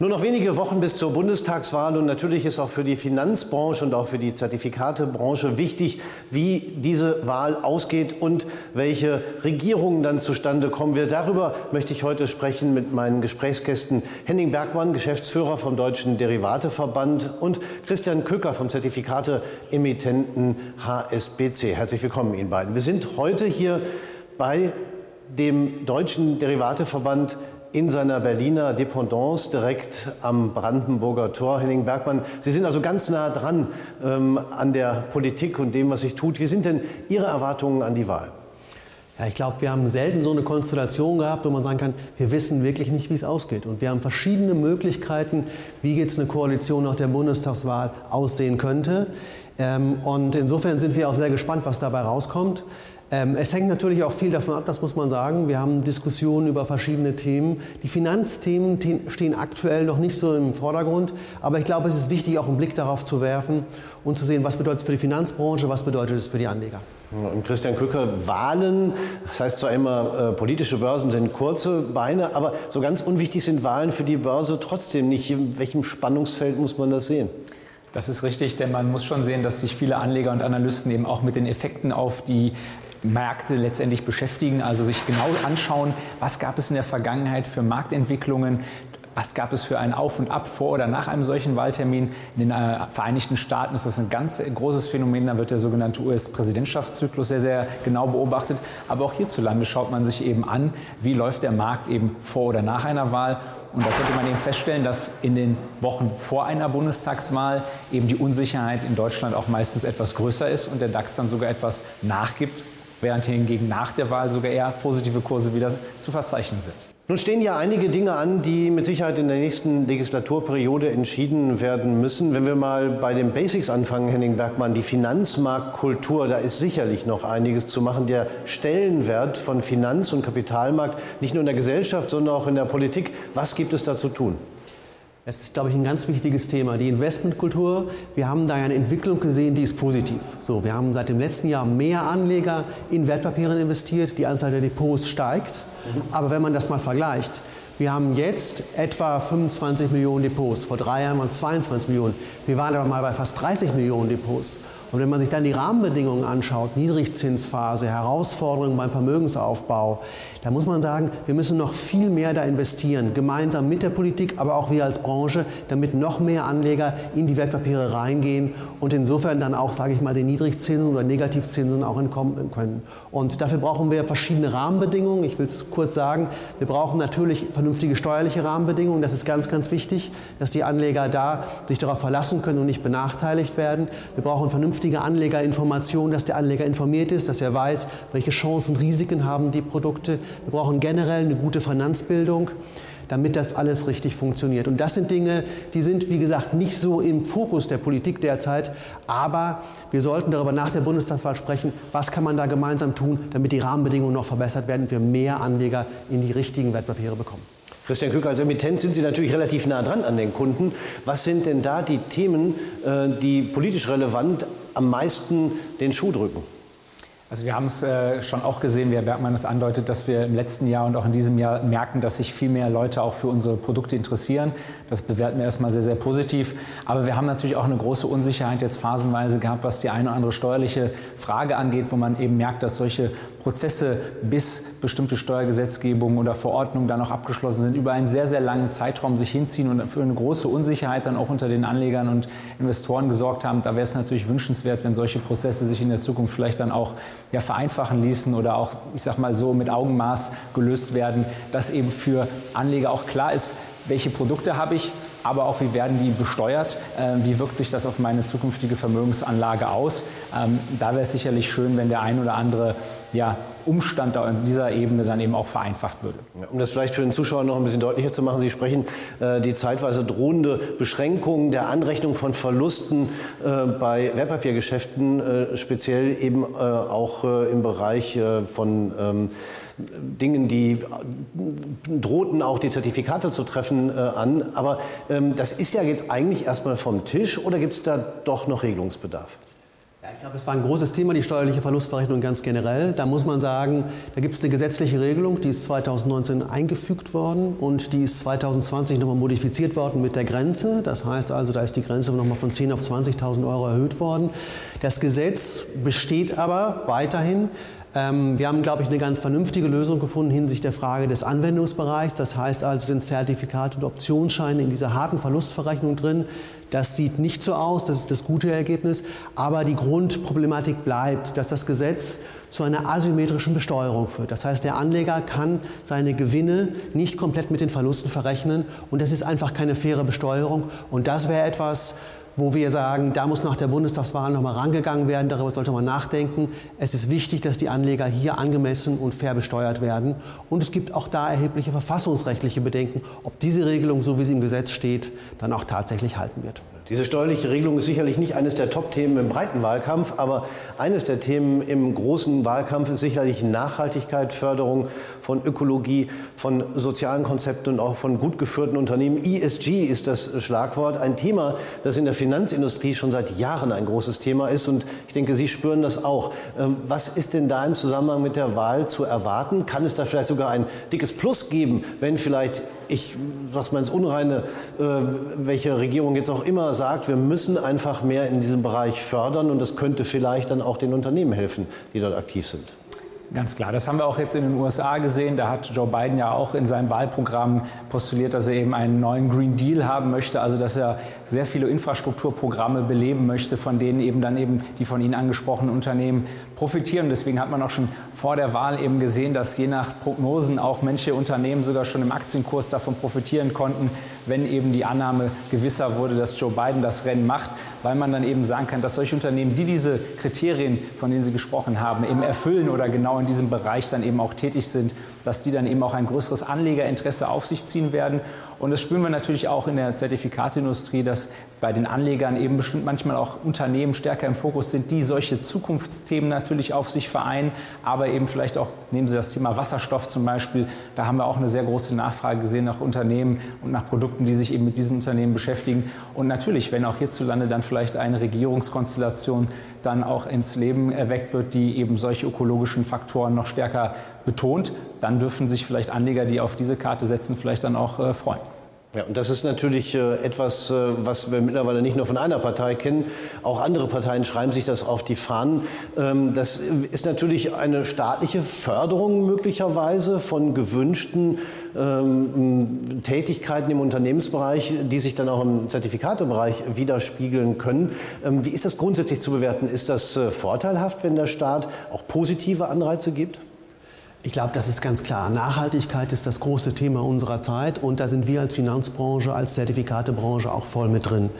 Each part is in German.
Nur noch wenige Wochen bis zur Bundestagswahl und natürlich ist auch für die Finanzbranche und auch für die Zertifikatebranche wichtig, wie diese Wahl ausgeht und welche Regierungen dann zustande kommen wird. Darüber möchte ich heute sprechen mit meinen Gesprächsgästen Henning Bergmann, Geschäftsführer vom Deutschen Derivateverband und Christian Kücker vom Zertifikate-Emittenten HSBC. Herzlich willkommen Ihnen beiden. Wir sind heute hier bei dem Deutschen Derivateverband in seiner Berliner Dependance direkt am Brandenburger Tor. Henning Bergmann, Sie sind also ganz nah dran ähm, an der Politik und dem, was sich tut. Wie sind denn Ihre Erwartungen an die Wahl? Ja, ich glaube, wir haben selten so eine Konstellation gehabt, wo man sagen kann, wir wissen wirklich nicht, wie es ausgeht. Und wir haben verschiedene Möglichkeiten, wie jetzt eine Koalition nach der Bundestagswahl aussehen könnte. Ähm, und insofern sind wir auch sehr gespannt, was dabei rauskommt. Ähm, es hängt natürlich auch viel davon ab, das muss man sagen. Wir haben Diskussionen über verschiedene Themen. Die Finanzthemen stehen aktuell noch nicht so im Vordergrund, aber ich glaube, es ist wichtig, auch einen Blick darauf zu werfen und zu sehen, was bedeutet es für die Finanzbranche, was bedeutet es für die Anleger. Und Christian Krücker, Wahlen, das heißt zwar immer, äh, politische Börsen sind kurze Beine, aber so ganz unwichtig sind Wahlen für die Börse trotzdem nicht. In welchem Spannungsfeld muss man das sehen? Das ist richtig, denn man muss schon sehen, dass sich viele Anleger und Analysten eben auch mit den Effekten auf die Märkte letztendlich beschäftigen, also sich genau anschauen, was gab es in der Vergangenheit für Marktentwicklungen, was gab es für ein Auf und Ab vor oder nach einem solchen Wahltermin? In den äh, Vereinigten Staaten ist das ein ganz großes Phänomen. Da wird der sogenannte US-Präsidentschaftszyklus sehr, sehr genau beobachtet. Aber auch hierzulande schaut man sich eben an, wie läuft der Markt eben vor oder nach einer Wahl. Und da könnte man eben feststellen, dass in den Wochen vor einer Bundestagswahl eben die Unsicherheit in Deutschland auch meistens etwas größer ist und der DAX dann sogar etwas nachgibt während hingegen nach der Wahl sogar eher positive Kurse wieder zu verzeichnen sind. Nun stehen ja einige Dinge an, die mit Sicherheit in der nächsten Legislaturperiode entschieden werden müssen. Wenn wir mal bei den Basics anfangen, Henning Bergmann, die Finanzmarktkultur, da ist sicherlich noch einiges zu machen. Der Stellenwert von Finanz- und Kapitalmarkt, nicht nur in der Gesellschaft, sondern auch in der Politik. Was gibt es da zu tun? Es ist, glaube ich, ein ganz wichtiges Thema. Die Investmentkultur, wir haben da eine Entwicklung gesehen, die ist positiv. So, wir haben seit dem letzten Jahr mehr Anleger in Wertpapieren investiert, die Anzahl der Depots steigt. Aber wenn man das mal vergleicht, wir haben jetzt etwa 25 Millionen Depots. Vor drei Jahren waren es 22 Millionen. Wir waren aber mal bei fast 30 Millionen Depots. Und wenn man sich dann die Rahmenbedingungen anschaut, Niedrigzinsphase, Herausforderungen beim Vermögensaufbau, da muss man sagen, wir müssen noch viel mehr da investieren, gemeinsam mit der Politik, aber auch wir als Branche, damit noch mehr Anleger in die Wertpapiere reingehen und insofern dann auch, sage ich mal, den Niedrigzinsen oder Negativzinsen auch entkommen können. Und dafür brauchen wir verschiedene Rahmenbedingungen. Ich will es kurz sagen, wir brauchen natürlich vernünftige steuerliche Rahmenbedingungen. Das ist ganz, ganz wichtig, dass die Anleger da sich darauf verlassen können und nicht benachteiligt werden. Wir brauchen vernünftige Anlegerinformationen, dass der Anleger informiert ist, dass er weiß, welche Chancen, Risiken haben die Produkte. Wir brauchen generell eine gute Finanzbildung damit das alles richtig funktioniert. Und das sind Dinge, die sind, wie gesagt, nicht so im Fokus der Politik derzeit, aber wir sollten darüber nach der Bundestagswahl sprechen, was kann man da gemeinsam tun, damit die Rahmenbedingungen noch verbessert werden und wir mehr Anleger in die richtigen Wertpapiere bekommen. Christian Kück, als Emittent sind Sie natürlich relativ nah dran an den Kunden. Was sind denn da die Themen, äh, die politisch relevant am meisten den Schuh drücken? Also wir haben es äh, schon auch gesehen, wie Herr Bergmann es andeutet, dass wir im letzten Jahr und auch in diesem Jahr merken, dass sich viel mehr Leute auch für unsere Produkte interessieren. Das bewerten wir erstmal sehr, sehr positiv. Aber wir haben natürlich auch eine große Unsicherheit jetzt phasenweise gehabt, was die eine oder andere steuerliche Frage angeht, wo man eben merkt, dass solche Prozesse, bis bestimmte Steuergesetzgebungen oder Verordnungen dann auch abgeschlossen sind, über einen sehr, sehr langen Zeitraum sich hinziehen und für eine große Unsicherheit dann auch unter den Anlegern und Investoren gesorgt haben. Da wäre es natürlich wünschenswert, wenn solche Prozesse sich in der Zukunft vielleicht dann auch ja, vereinfachen ließen oder auch, ich sag mal so, mit Augenmaß gelöst werden, dass eben für Anleger auch klar ist, welche Produkte habe ich, aber auch wie werden die besteuert, äh, wie wirkt sich das auf meine zukünftige Vermögensanlage aus. Ähm, da wäre es sicherlich schön, wenn der ein oder andere ja, Umstand da in dieser Ebene dann eben auch vereinfacht würde. Um das vielleicht für den Zuschauer noch ein bisschen deutlicher zu machen, Sie sprechen äh, die zeitweise drohende Beschränkung der Anrechnung von Verlusten äh, bei Wertpapiergeschäften, äh, speziell eben äh, auch äh, im Bereich äh, von ähm, Dingen, die drohten auch die Zertifikate zu treffen, an. Aber ähm, das ist ja jetzt eigentlich erstmal vom Tisch oder gibt es da doch noch Regelungsbedarf? Ich glaube, es war ein großes Thema, die steuerliche Verlustverrechnung ganz generell. Da muss man sagen, da gibt es eine gesetzliche Regelung, die ist 2019 eingefügt worden und die ist 2020 nochmal modifiziert worden mit der Grenze. Das heißt also, da ist die Grenze nochmal von 10.000 auf 20.000 Euro erhöht worden. Das Gesetz besteht aber weiterhin. Ähm, wir haben, glaube ich, eine ganz vernünftige Lösung gefunden hinsichtlich der Frage des Anwendungsbereichs. Das heißt also, sind Zertifikate und Optionsscheine in dieser harten Verlustverrechnung drin. Das sieht nicht so aus, das ist das gute Ergebnis, aber die Grundproblematik bleibt, dass das Gesetz zu einer asymmetrischen Besteuerung führt. Das heißt, der Anleger kann seine Gewinne nicht komplett mit den Verlusten verrechnen und das ist einfach keine faire Besteuerung und das wäre etwas, wo wir sagen, da muss nach der Bundestagswahl nochmal rangegangen werden, darüber sollte man nachdenken. Es ist wichtig, dass die Anleger hier angemessen und fair besteuert werden. Und es gibt auch da erhebliche verfassungsrechtliche Bedenken, ob diese Regelung, so wie sie im Gesetz steht, dann auch tatsächlich halten wird. Diese steuerliche Regelung ist sicherlich nicht eines der Top-Themen im breiten Wahlkampf, aber eines der Themen im großen Wahlkampf ist sicherlich Nachhaltigkeit, Förderung von Ökologie, von sozialen Konzepten und auch von gut geführten Unternehmen. ESG ist das Schlagwort, ein Thema, das in der Finanzindustrie schon seit Jahren ein großes Thema ist und ich denke, Sie spüren das auch. Ähm, was ist denn da im Zusammenhang mit der Wahl zu erwarten? Kann es da vielleicht sogar ein dickes Plus geben, wenn vielleicht ich sag's mal ins Unreine, äh, welche Regierung jetzt auch immer sagt, wir müssen einfach mehr in diesem Bereich fördern und das könnte vielleicht dann auch den Unternehmen helfen, die dort aktiv sind. Ganz klar, das haben wir auch jetzt in den USA gesehen. Da hat Joe Biden ja auch in seinem Wahlprogramm postuliert, dass er eben einen neuen Green Deal haben möchte, also dass er sehr viele Infrastrukturprogramme beleben möchte, von denen eben dann eben die von Ihnen angesprochenen Unternehmen profitieren. Deswegen hat man auch schon vor der Wahl eben gesehen, dass je nach Prognosen auch manche Unternehmen sogar schon im Aktienkurs davon profitieren konnten, wenn eben die Annahme gewisser wurde, dass Joe Biden das Rennen macht, weil man dann eben sagen kann, dass solche Unternehmen, die diese Kriterien, von denen Sie gesprochen haben, eben erfüllen oder genau in diesem Bereich dann eben auch tätig sind, dass die dann eben auch ein größeres Anlegerinteresse auf sich ziehen werden. Und das spüren wir natürlich auch in der Zertifikateindustrie, dass bei den Anlegern eben bestimmt manchmal auch Unternehmen stärker im Fokus sind, die solche Zukunftsthemen natürlich auf sich vereinen, aber eben vielleicht auch, nehmen Sie das Thema Wasserstoff zum Beispiel, da haben wir auch eine sehr große Nachfrage gesehen nach Unternehmen und nach Produkten, die sich eben mit diesen Unternehmen beschäftigen. Und natürlich, wenn auch hierzulande dann vielleicht eine Regierungskonstellation dann auch ins Leben erweckt wird, die eben solche ökologischen Faktoren noch stärker betont, dann dürfen sich vielleicht Anleger, die auf diese Karte setzen, vielleicht dann auch äh, freuen. Ja, und das ist natürlich äh, etwas, äh, was wir mittlerweile nicht nur von einer Partei kennen. Auch andere Parteien schreiben sich das auf die Fahnen. Ähm, das ist natürlich eine staatliche Förderung möglicherweise von gewünschten ähm, Tätigkeiten im Unternehmensbereich, die sich dann auch im Zertifikatebereich widerspiegeln können. Ähm, wie ist das grundsätzlich zu bewerten? Ist das äh, vorteilhaft, wenn der Staat auch positive Anreize gibt? Ich glaube, das ist ganz klar. Nachhaltigkeit ist das große Thema unserer Zeit und da sind wir als Finanzbranche, als Zertifikatebranche auch voll mit drin.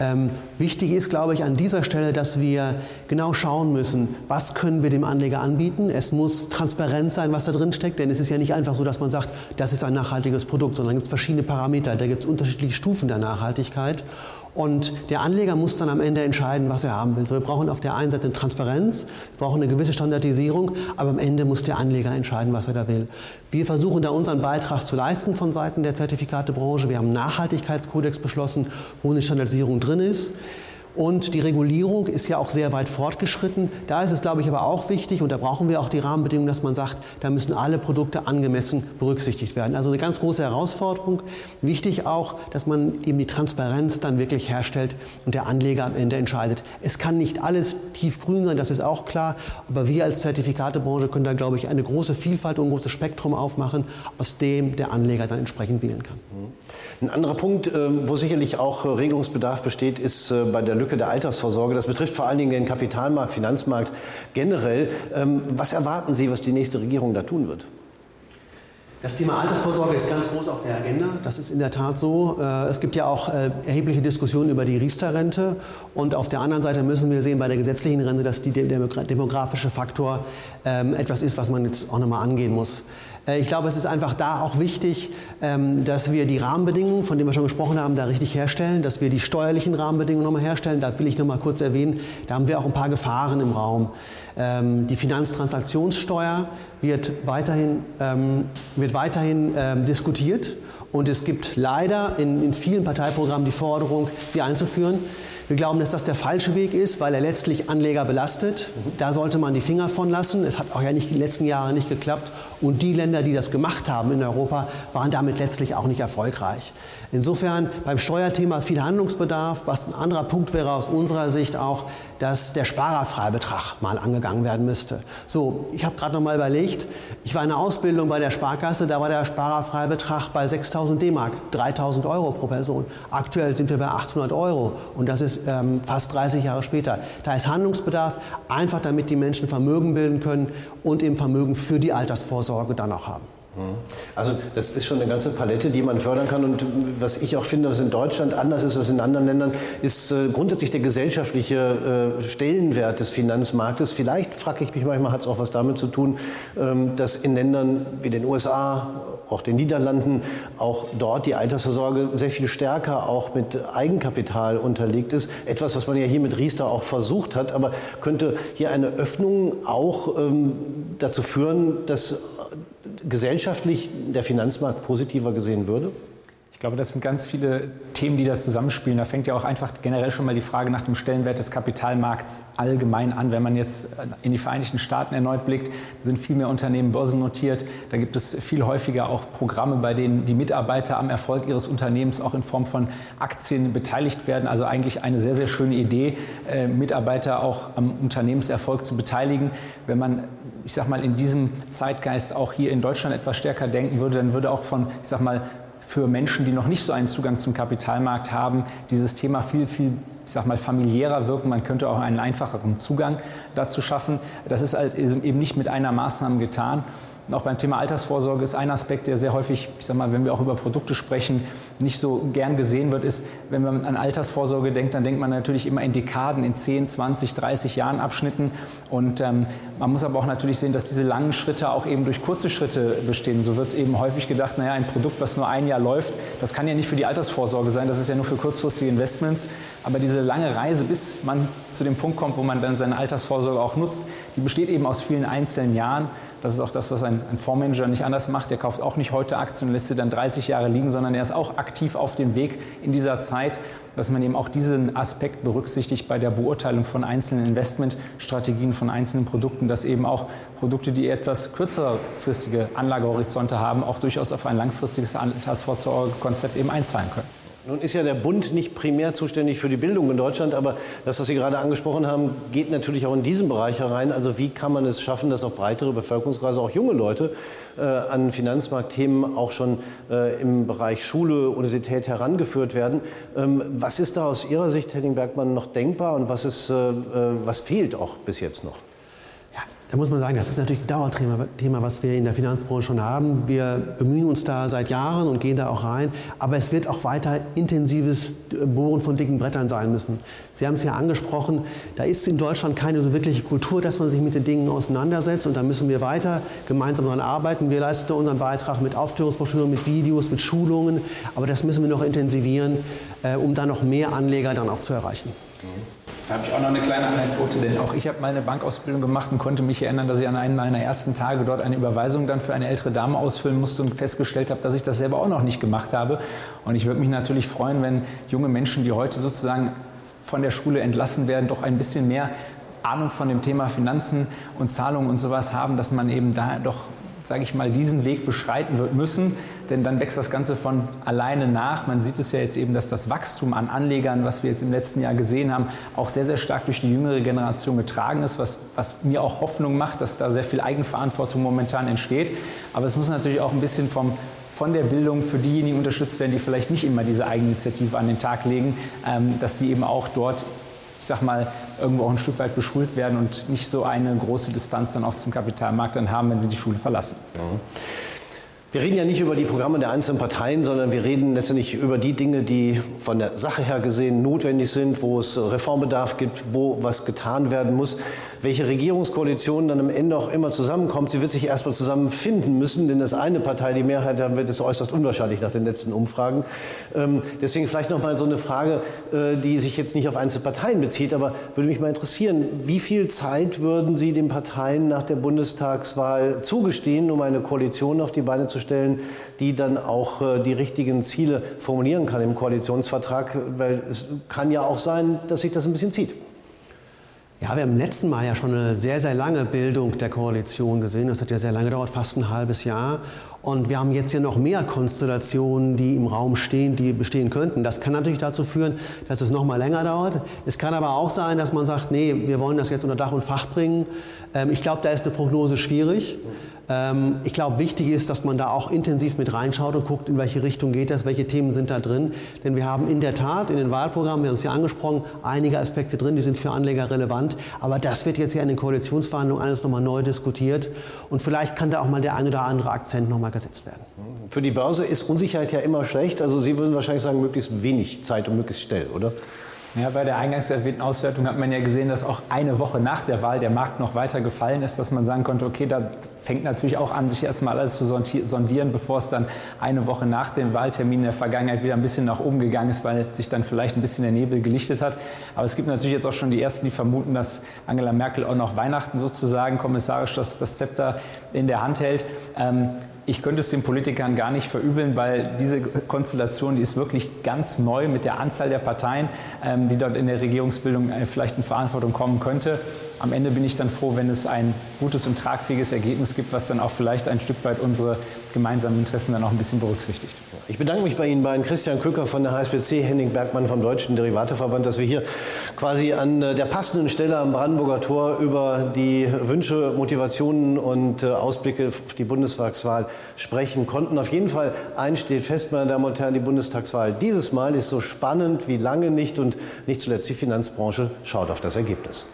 Ähm, wichtig ist, glaube ich, an dieser Stelle, dass wir genau schauen müssen, was können wir dem Anleger anbieten. Es muss transparent sein, was da drin steckt, denn es ist ja nicht einfach so, dass man sagt, das ist ein nachhaltiges Produkt, sondern es gibt verschiedene Parameter, da gibt es unterschiedliche Stufen der Nachhaltigkeit. Und der Anleger muss dann am Ende entscheiden, was er haben will. So, wir brauchen auf der einen Seite Transparenz, wir brauchen eine gewisse Standardisierung, aber am Ende muss der Anleger entscheiden, was er da will. Wir versuchen da unseren Beitrag zu leisten von Seiten der Zertifikatebranche. Wir haben einen Nachhaltigkeitskodex beschlossen, wo eine Standardisierung drin ist. Und die Regulierung ist ja auch sehr weit fortgeschritten. Da ist es, glaube ich, aber auch wichtig, und da brauchen wir auch die Rahmenbedingungen, dass man sagt, da müssen alle Produkte angemessen berücksichtigt werden. Also eine ganz große Herausforderung. Wichtig auch, dass man eben die Transparenz dann wirklich herstellt und der Anleger am Ende entscheidet. Es kann nicht alles tiefgrün sein, das ist auch klar, aber wir als Zertifikatebranche können da, glaube ich, eine große Vielfalt und ein großes Spektrum aufmachen, aus dem der Anleger dann entsprechend wählen kann. Ein anderer Punkt, äh, wo sicherlich auch Regelungsbedarf besteht, ist äh, bei der Lücke der Altersvorsorge. Das betrifft vor allen Dingen den Kapitalmarkt, Finanzmarkt generell. Ähm, was erwarten Sie, was die nächste Regierung da tun wird? Das Thema Altersvorsorge ist ganz groß auf der Agenda. Das ist in der Tat so. Äh, es gibt ja auch äh, erhebliche Diskussionen über die Riester-Rente. Und auf der anderen Seite müssen wir sehen bei der gesetzlichen Rente, dass der demografische Faktor ähm, etwas ist, was man jetzt auch nochmal angehen muss. Äh, ich glaube, es ist einfach da auch wichtig, ähm, dass wir die Rahmenbedingungen, von denen wir schon gesprochen haben, da richtig herstellen, dass wir die steuerlichen Rahmenbedingungen nochmal herstellen. Da will ich nochmal kurz erwähnen, da haben wir auch ein paar Gefahren im Raum. Ähm, die Finanztransaktionssteuer wird weiterhin, ähm, wird weiterhin diskutiert Und es gibt leider in, in vielen Parteiprogrammen die Forderung, sie einzuführen. Wir glauben, dass das der falsche Weg ist, weil er letztlich Anleger belastet. Da sollte man die Finger von lassen. Es hat auch ja nicht die letzten Jahre nicht geklappt. Und die Länder, die das gemacht haben in Europa, waren damit letztlich auch nicht erfolgreich. Insofern beim Steuerthema viel Handlungsbedarf. Was ein anderer Punkt wäre aus unserer Sicht auch, dass der Sparerfreibetrag mal angegangen werden müsste. So, ich habe gerade noch mal überlegt, ich war in der Ausbildung bei der Sparkasse, da war der Sparerfreibetrag bei 6.000 D-Mark, 3.000 Euro pro Person. Aktuell sind wir bei 800 Euro und das ist ähm, fast 30 Jahre später. Da ist Handlungsbedarf, einfach damit die Menschen Vermögen bilden können und eben Vermögen für die Altersvorsorge dann auch haben. Also das ist schon eine ganze Palette, die man fördern kann. Und was ich auch finde, was in Deutschland anders ist als in anderen Ländern, ist äh, grundsätzlich der gesellschaftliche äh, Stellenwert des Finanzmarktes. Vielleicht frage ich mich manchmal, hat es auch was damit zu tun, ähm, dass in Ländern wie den USA, auch den Niederlanden, auch dort die Altersvorsorge sehr viel stärker auch mit Eigenkapital unterlegt ist. Etwas, was man ja hier mit Riester auch versucht hat. Aber könnte hier eine Öffnung auch ähm, dazu führen, dass gesellschaftlich der Finanzmarkt positiver gesehen würde? Ich glaube, das sind ganz viele Themen, die da zusammenspielen. Da fängt ja auch einfach generell schon mal die Frage nach dem Stellenwert des Kapitalmarkts allgemein an. Wenn man jetzt in die Vereinigten Staaten erneut blickt, sind viel mehr Unternehmen börsennotiert. Da gibt es viel häufiger auch Programme, bei denen die Mitarbeiter am Erfolg ihres Unternehmens auch in Form von Aktien beteiligt werden. Also eigentlich eine sehr, sehr schöne Idee, äh, Mitarbeiter auch am Unternehmenserfolg zu beteiligen. Wenn man ich sag mal, in diesem Zeitgeist auch hier in Deutschland etwas stärker denken würde, dann würde auch von, ich sag mal, für Menschen, die noch nicht so einen Zugang zum Kapitalmarkt haben, dieses Thema viel, viel ich sag mal, familiärer wirken. Man könnte auch einen einfacheren Zugang dazu schaffen. Das ist halt eben nicht mit einer Maßnahme getan. Und auch beim Thema Altersvorsorge ist ein Aspekt, der sehr häufig, ich sag mal, wenn wir auch über Produkte sprechen, nicht so gern gesehen wird, ist, wenn man an Altersvorsorge denkt, dann denkt man natürlich immer in Dekaden, in 10, 20, 30 Jahren Abschnitten. Und ähm, man muss aber auch natürlich sehen, dass diese langen Schritte auch eben durch kurze Schritte bestehen. So wird eben häufig gedacht, naja, ein Produkt, was nur ein Jahr läuft, das kann ja nicht für die Altersvorsorge sein, das ist ja nur für kurzfristige Investments. Aber diese lange Reise, bis man zu dem Punkt kommt, wo man dann seine Altersvorsorge auch nutzt, die besteht eben aus vielen einzelnen Jahren. Das ist auch das, was ein, ein Fondsmanager nicht anders macht. Der kauft auch nicht heute Aktien lässt sie dann 30 Jahre liegen, sondern er ist auch aktiv auf dem Weg in dieser Zeit, dass man eben auch diesen Aspekt berücksichtigt bei der Beurteilung von einzelnen Investmentstrategien, von einzelnen Produkten, dass eben auch Produkte, die etwas kürzerfristige Anlagehorizonte haben, auch durchaus auf ein langfristiges Altersvorsorgekonzept eben einzahlen können. Nun ist ja der Bund nicht primär zuständig für die Bildung in Deutschland, aber das, was Sie gerade angesprochen haben, geht natürlich auch in diesen Bereich herein. Also wie kann man es schaffen, dass auch breitere Bevölkerungskreise, auch junge Leute äh, an Finanzmarktthemen auch schon äh, im Bereich Schule, Universität herangeführt werden? Ähm, was ist da aus Ihrer Sicht, Henning Bergmann, noch denkbar und was, ist, äh, äh was fehlt auch bis jetzt noch? Da muss man sagen, das ist natürlich ein Dauerthema, was wir in der Finanzbranche schon haben. Wir bemühen uns da seit Jahren und gehen da auch rein. Aber es wird auch weiter intensives Bohren von dicken Brettern sein müssen. Sie haben es ja angesprochen, da ist in Deutschland keine so wirkliche Kultur, dass man sich mit den Dingen auseinandersetzt. Und da müssen wir weiter gemeinsam daran arbeiten. Wir leisten unseren Beitrag mit Aufklärungsbroschüren, mit Videos, mit Schulungen. Aber das müssen wir noch intensivieren, äh, um da noch mehr Anleger dann auch zu erreichen. Da habe ich auch noch eine kleine Anekdote, denn auch ich habe meine Bankausbildung gemacht und konnte mich erinnern, dass ich an einem meiner ersten Tage dort eine Überweisung dann für eine ältere Dame ausfüllen musste und festgestellt habe, dass ich das selber auch noch nicht gemacht habe. Und ich würde mich natürlich freuen, wenn junge Menschen, die heute sozusagen von der Schule entlassen werden, doch ein bisschen mehr Ahnung von dem Thema Finanzen und Zahlungen und sowas haben, dass man eben da doch sage ich mal, diesen Weg beschreiten wird müssen, denn dann wächst das Ganze von alleine nach. Man sieht es ja jetzt eben, dass das Wachstum an Anlegern, was wir jetzt im letzten Jahr gesehen haben, auch sehr, sehr stark durch die jüngere Generation getragen ist, was, was mir auch Hoffnung macht, dass da sehr viel Eigenverantwortung momentan entsteht. Aber es muss natürlich auch ein bisschen vom, von der Bildung für diejenigen unterstützt werden, die vielleicht nicht immer diese Eigeninitiative an den Tag legen, ähm, dass die eben auch dort ich sag mal, irgendwo auch ein Stück weit beschult werden und nicht so eine große Distanz dann auch zum Kapitalmarkt dann haben, wenn sie die Schule verlassen. Mhm. Wir reden ja nicht über die Programme der einzelnen Parteien, sondern wir reden letztendlich über die Dinge, die von der Sache her gesehen notwendig sind, wo es Reformbedarf gibt, wo was getan werden muss. Welche Regierungskoalition dann am Ende auch immer zusammenkommt, sie wird sich erstmal zusammenfinden müssen, denn das eine Partei die Mehrheit haben wird, ist äußerst unwahrscheinlich nach den letzten Umfragen. Ähm, deswegen vielleicht noch mal so eine Frage, äh, die sich jetzt nicht auf einzelne Parteien bezieht, aber würde mich mal interessieren, wie viel Zeit würden Sie den Parteien nach der Bundestagswahl zugestehen, um eine Koalition auf die Beine zu stellen, die dann auch äh, die richtigen Ziele formulieren kann im Koalitionsvertrag, weil es kann ja auch sein, dass sich das ein bisschen zieht. Ja, wir haben im letzten Mal ja schon eine sehr, sehr lange Bildung der Koalition gesehen. Das hat ja sehr lange gedauert, fast ein halbes Jahr. Und wir haben jetzt ja noch mehr Konstellationen, die im Raum stehen, die bestehen könnten. Das kann natürlich dazu führen, dass es noch mal länger dauert. Es kann aber auch sein, dass man sagt, nee, wir wollen das jetzt unter Dach und Fach bringen. Ähm, ich glaube, da ist eine Prognose schwierig. Ähm, ich glaube, wichtig ist, dass man da auch intensiv mit reinschaut und guckt, in welche Richtung geht das, welche Themen sind da drin. Denn wir haben in der Tat in den Wahlprogrammen, wir haben es ja angesprochen, einige Aspekte drin, die sind für Anleger relevant. Aber das wird jetzt ja in den Koalitionsverhandlungen alles nochmal neu diskutiert. Und vielleicht kann da auch mal der ein oder andere Akzent nochmal gesetzt werden. Für die Börse ist Unsicherheit ja immer schlecht. Also Sie würden wahrscheinlich sagen, möglichst wenig Zeit und möglichst schnell, oder? Ja, bei der eingangs erwähnten Auswertung hat man ja gesehen, dass auch eine Woche nach der Wahl der Markt noch weiter gefallen ist, dass man sagen konnte, okay, da fängt natürlich auch an, sich erstmal alles zu sondieren, bevor es dann eine Woche nach dem Wahltermin in der Vergangenheit wieder ein bisschen nach oben gegangen ist, weil sich dann vielleicht ein bisschen der Nebel gelichtet hat. Aber es gibt natürlich jetzt auch schon die Ersten, die vermuten, dass Angela Merkel auch noch Weihnachten sozusagen kommissarisch das, das Zepter in der Hand hält. Ähm, ich könnte es den Politikern gar nicht verübeln, weil diese Konstellation, die ist wirklich ganz neu mit der Anzahl der Parteien, ähm, die dort in der Regierungsbildung äh, vielleicht in Verantwortung kommen könnte am Ende bin ich dann froh, wenn es ein gutes und tragfähiges Ergebnis gibt, was dann auch vielleicht ein Stück weit unsere gemeinsamen Interessen dann auch ein bisschen berücksichtigt. Ich bedanke mich bei Ihnen beiden, Christian Kücker von der HSBC, Henning Bergmann vom Deutschen Derivateverband, dass wir hier quasi an äh, der passenden Stelle am Brandenburger Tor über die Wünsche, Motivationen und äh, Ausblicke auf die Bundestagswahl sprechen konnten. Auf jeden Fall eins steht fest, meine Damen und Herren, die Bundestagswahl dieses Mal ist so spannend wie lange nicht und nicht zuletzt die Finanzbranche schaut auf das Ergebnis.